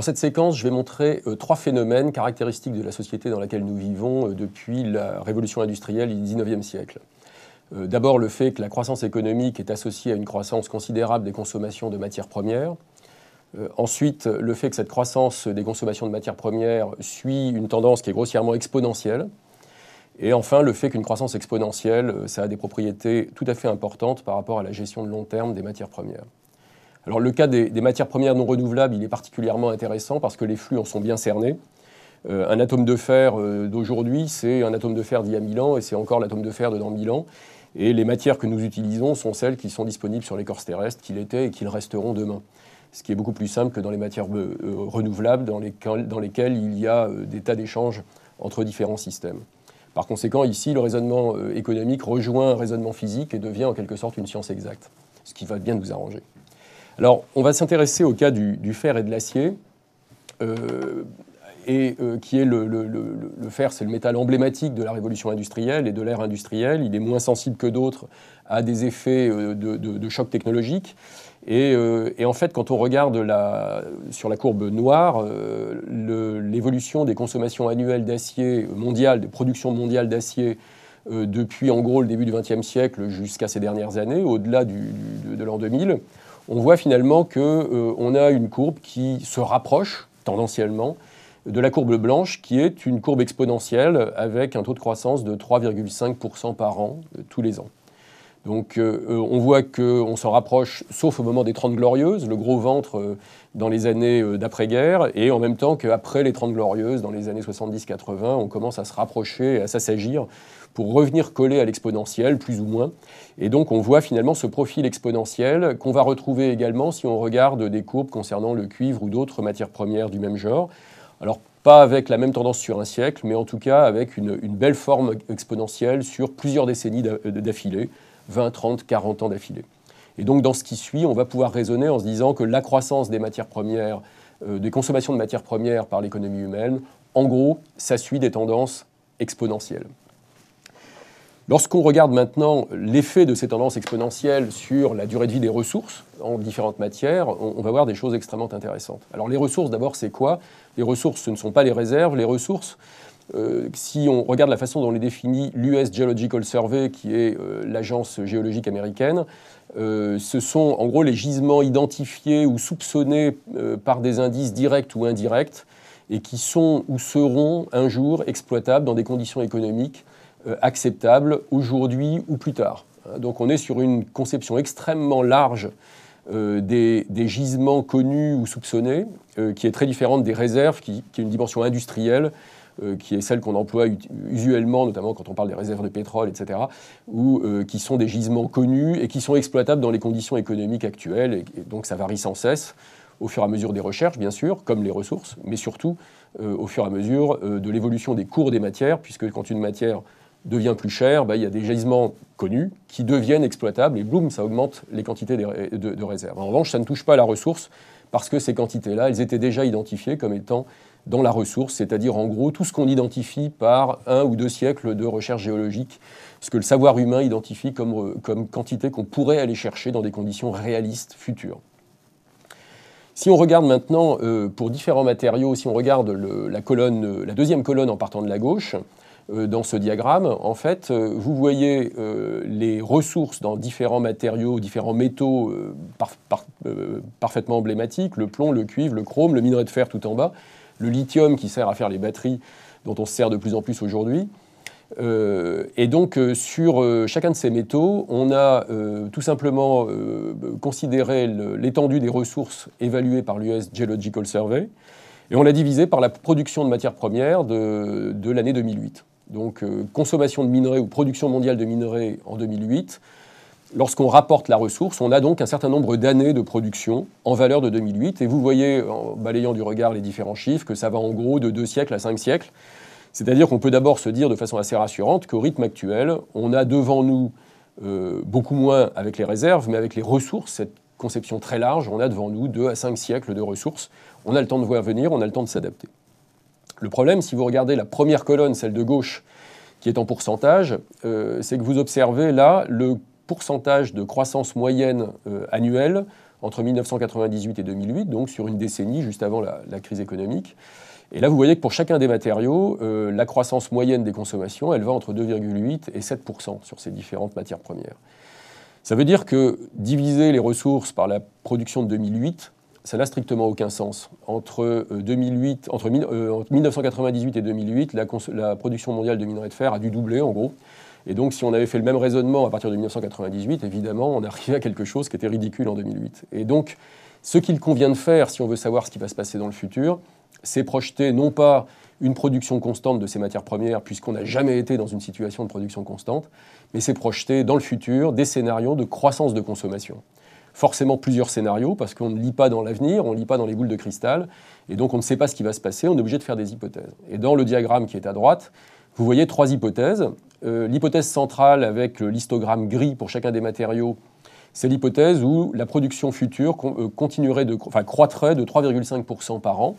Dans cette séquence, je vais montrer euh, trois phénomènes caractéristiques de la société dans laquelle nous vivons euh, depuis la révolution industrielle du XIXe siècle. Euh, d'abord, le fait que la croissance économique est associée à une croissance considérable des consommations de matières premières. ensuite, le fait que cette croissance des consommations de matières premières suit une tendance qui est grossièrement exponentielle. Et enfin, le fait qu'une croissance exponentielle, ça a des propriétés tout à fait importantes par rapport à la gestion de long terme des matières premières. Alors le cas des, matières premières non renouvelables, il est particulièrement intéressant parce que les flux en sont bien cernés. Euh, un atome de fer euh, d'aujourd'hui, c'est un atome de fer d'il y a 1000 ans et c'est encore l'atome de fer de dans 1000 ans. Et les matières que nous utilisons sont celles qui sont disponibles sur l'écorce terrestre, qu'il était et qu'ils resteront demain. Ce qui est beaucoup plus simple que dans les matières euh, renouvelables, dans, lesquelles il y a des tas d'échanges entre différents systèmes. Par conséquent, ici, le raisonnement économique rejoint un raisonnement physique et devient en quelque sorte une science exacte, ce qui va bien nous arranger. Alors, on va s'intéresser au cas du, fer et de l'acier. Euh, et euh, qui est le, fer, c'est le métal emblématique de la révolution industrielle et de l'ère industrielle. Il est moins sensible que d'autres à des effets euh, de, choc technologique. Et, en fait, quand on regarde sur la courbe noire, l'évolution des consommations annuelles d'acier mondiales, des productions mondiales d'acier depuis en gros le début du XXe siècle jusqu'à ces dernières années, au-delà de, de l'an 2000, on voit finalement qu'on euh, a une courbe qui se rapproche tendanciellement de la courbe blanche, qui est une courbe exponentielle avec un taux de croissance de 3,5% par an euh, tous les ans. Donc euh, on voit qu'on s'en rapproche, sauf au moment des Trente Glorieuses, le gros ventre dans les années d'après-guerre, et en même temps qu'après les Trente Glorieuses, dans les années 70-80, on commence à se rapprocher à s'assagir pour revenir coller à l'exponentielle, plus ou moins. Et donc on voit finalement ce profil exponentiel qu'on va retrouver également si on regarde des courbes concernant le cuivre ou d'autres matières premières du même genre. Alors pas avec la même tendance sur un siècle, mais en tout cas avec une, belle forme exponentielle sur plusieurs décennies d'affilée, 20, 30, 40 ans d'affilée. Et donc dans ce qui suit, on va pouvoir raisonner en se disant que la croissance des matières premières, euh, des consommations de matières premières par l'économie humaine, en gros, ça suit des tendances exponentielles. Lorsqu'on regarde maintenant l'effet de ces tendances exponentielles sur la durée de vie des ressources en différentes matières, on, va voir des choses extrêmement intéressantes. Alors les ressources, d'abord, c'est quoi? Les ressources, ce ne sont pas les réserves. Les ressources, euh, si on regarde la façon dont les définit l'US Geological Survey, qui est euh, l'agence géologique américaine, euh, ce sont en gros les gisements identifiés ou soupçonnés par des indices directs ou indirects et qui sont ou seront un jour exploitables dans des conditions économiques acceptable aujourd'hui ou plus tard. Donc on est sur une conception extrêmement large euh, des, gisements connus ou soupçonnés, euh, qui est très différente des réserves, qui, qui est une dimension industrielle, qui est celle qu'on emploie usuellement, notamment quand on parle des réserves de pétrole, etc., ou qui sont des gisements connus et qui sont exploitables dans les conditions économiques actuelles, et, donc ça varie sans cesse au fur et à mesure des recherches, bien sûr, comme les ressources, mais surtout au fur et à mesure de l'évolution des cours des matières, puisque quand une matière devient plus cher, bah, il y a des gisements connus qui deviennent exploitables et boum, ça augmente les quantités de, réserves. En revanche, ça ne touche pas la ressource parce que ces quantités-là, elles étaient déjà identifiées comme étant dans la ressource, c'est-à-dire en gros tout ce qu'on identifie par un ou deux siècles de recherche géologique, ce que le savoir humain identifie comme, comme quantité qu'on pourrait aller chercher dans des conditions réalistes futures. Si on regarde maintenant euh, pour différents matériaux, si on regarde la, deuxième colonne en partant de la gauche, euh, dans ce diagramme, en fait, euh, vous voyez euh, les ressources dans différents matériaux, différents métaux parfaitement emblématiques, le plomb, le cuivre, le chrome, le minerai de fer tout en bas, le lithium qui sert à faire les batteries dont on se sert de plus en plus aujourd'hui. et donc, sur chacun de ces métaux, on a tout simplement considéré l'étendue des ressources évaluées par l'US Geological Survey, et on l'a divisé par la production de matières premières de l'année 2008 donc euh, consommation de minerais ou production mondiale de minerais en 2008, lorsqu'on rapporte la ressource, on a donc un certain nombre d'années de production en valeur de 2008. Et vous voyez, en balayant du regard les différents chiffres, que ça va en gros de 2 siècles à 5 siècles. C'est-à-dire qu'on peut d'abord se dire de façon assez rassurante qu'au rythme actuel, on a devant nous euh, beaucoup moins avec les réserves, mais avec les ressources, cette conception très large, on a devant nous 2 à 5 siècles de ressources. On a le temps de voir venir, on a le temps de s'adapter. Le problème, si vous regardez la première colonne, celle de gauche, qui est en pourcentage, euh, c'est que vous observez là le pourcentage de croissance moyenne euh, annuelle entre 1998 et 2008, donc sur une décennie juste avant la, crise économique. Et là, vous voyez que pour chacun des matériaux, euh, la croissance moyenne des consommations, elle va entre 2,8 et 7% sur ces différentes matières premières. Ça veut dire que diviser les ressources par la production de 2008, ça n'a strictement aucun sens. Entre, 2008, euh, entre, 1998 et 2008, la, la, production mondiale de minerais de fer a dû doubler, en gros. Et donc, si on avait fait le même raisonnement à partir de 1998, évidemment, on arrivait à quelque chose qui était ridicule en 2008. Et donc, ce qu'il convient de faire, si on veut savoir ce qui va se passer dans le futur, c'est projeter non pas une production constante de ces matières premières, puisqu'on n'a jamais été dans une situation de production constante, mais c'est projeter dans le futur des scénarios de croissance de consommation. Forcément plusieurs scénarios, parce qu'on ne lit pas dans l'avenir, on ne lit pas dans les boules de cristal, et donc on ne sait pas ce qui va se passer, on est obligé de faire des hypothèses. Et dans le diagramme qui est à droite, vous voyez trois hypothèses. Euh, l'hypothèse centrale avec le listogramme gris pour chacun des matériaux, c'est l'hypothèse où la production future euh, continuerait de, enfin, croîtrait de 3,5% par an,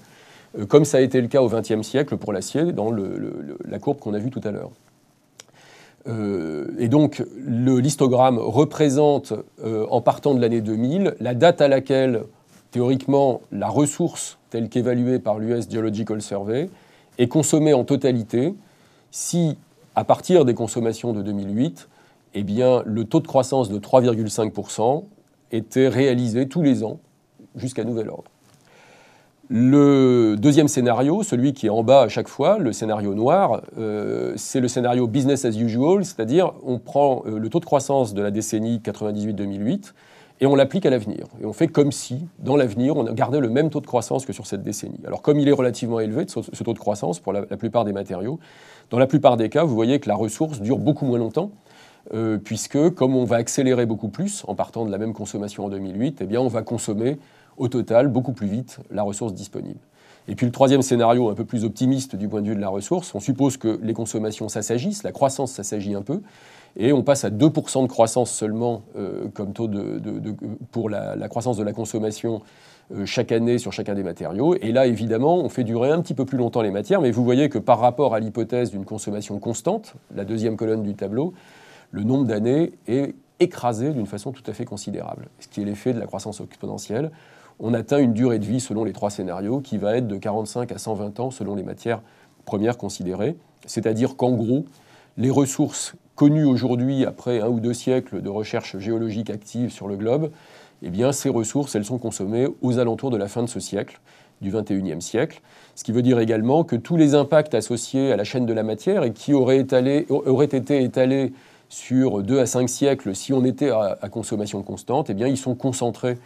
euh, comme ça a été le cas au XXe siècle pour l'acier, dans la courbe qu'on a vue tout à l'heure. Et donc, le listogramme représente, en partant de l'année 2000, la date à laquelle, théoriquement, la ressource, telle qu'évaluée par l'US Geological Survey, est consommée en totalité si, à partir des consommations de 2008, eh bien, le taux de croissance de 3,5% était réalisé tous les ans jusqu'à nouvel ordre. Le deuxième scénario, celui qui est en bas à chaque fois, le scénario noir, euh, c'est le scénario business as usual, c'est-à-dire on prend euh, le taux de croissance de la décennie 98-2008 et on l'applique à l'avenir. Et on fait comme si, dans l'avenir, on gardait le même taux de croissance que sur cette décennie. Alors comme il est relativement élevé, ce taux de croissance, pour la plupart des matériaux, dans la plupart des cas, vous voyez que la ressource dure beaucoup moins longtemps, euh, puisque comme on va accélérer beaucoup plus en partant de la même consommation en 2008, eh bien on va consommer au total beaucoup plus vite la ressource disponible. Et puis le troisième scénario, un peu plus optimiste du point de vue de la ressource, on suppose que les consommations s'assagissent, la croissance s'assagit un peu, et on passe à 2% de croissance seulement euh, comme taux pour la, la, croissance de la consommation euh, chaque année sur chacun des matériaux. Et là, évidemment, on fait durer un petit peu plus longtemps les matières, mais vous voyez que par rapport à l'hypothèse d'une consommation constante, la deuxième colonne du tableau, le nombre d'années est écrasé d'une façon tout à fait considérable, ce qui est l'effet de la croissance exponentielle. On atteint une durée de vie selon les trois scénarios qui va être de 45 à 120 ans selon les matières premières considérées, c'est-à-dire qu'en gros, les ressources connues aujourd'hui après un ou deux siècles de recherche géologique active sur le globe eh bien, ces ressources, elles sont consommées aux alentours de la fin de ce siècle, du XXIe siècle. Ce qui veut dire également que tous les impacts associés à la chaîne de la matière et qui auraient, été étalés sur deux à cinq siècles si on était à, consommation constante, eh bien, ils sont concentrés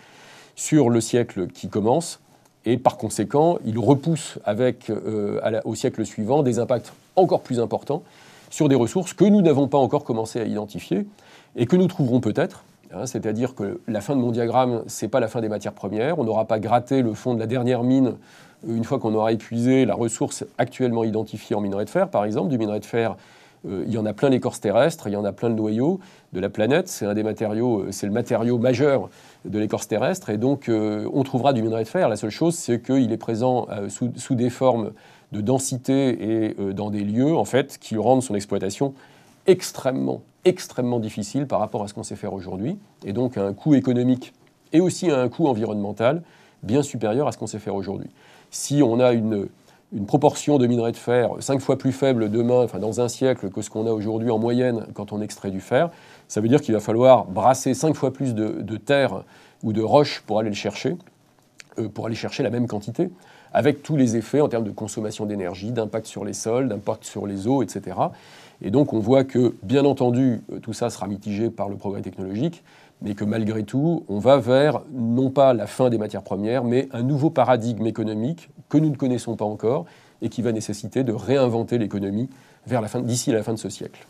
sur le siècle qui commence et par conséquent, ils repoussent avec, euh, au siècle suivant des impacts encore plus importants sur des ressources que nous n'avons pas encore commencé à identifier et que nous trouverons peut-être Hein, c'est-à-dire que la fin de mon diagramme, ce n'est pas la fin des matières premières. On n'aura pas gratté le fond de la dernière mine une fois qu'on aura épuisé la ressource actuellement identifiée en minerai de fer, par exemple. Du minerai de fer, euh, il y en a plein l'écorce terrestre, il y en a plein le noyau de la planète. C'est un des matériaux, euh, c'est le matériau majeur de l'écorce terrestre. Et donc, euh, on trouvera du minerai de fer. La seule chose, c'est qu'il est présent sous, sous, des formes de densité et dans des lieux, en fait, qui rendent son exploitation extrêmement, extrêmement difficile par rapport à ce qu'on sait faire aujourd'hui, et donc à un coût économique et aussi à un coût environnemental bien supérieur à ce qu'on sait faire aujourd'hui. Si on a une, proportion de minerais de fer cinq fois plus faible demain, enfin dans un siècle, que ce qu'on a aujourd'hui en moyenne quand on extrait du fer, ça veut dire qu'il va falloir brasser cinq fois plus de, terre ou de roche pour aller le chercher, euh, pour aller chercher la même quantité, avec tous les effets en termes de consommation d'énergie, d'impact sur les sols, d'impact sur les eaux, etc. Et donc on voit que, bien entendu, euh, tout ça sera mitigé par le progrès technologique, mais que malgré tout, on va vers non pas la fin des matières premières, mais un nouveau paradigme économique que nous ne connaissons pas encore et qui va nécessiter de réinventer l'économie d'ici la fin de ce siècle.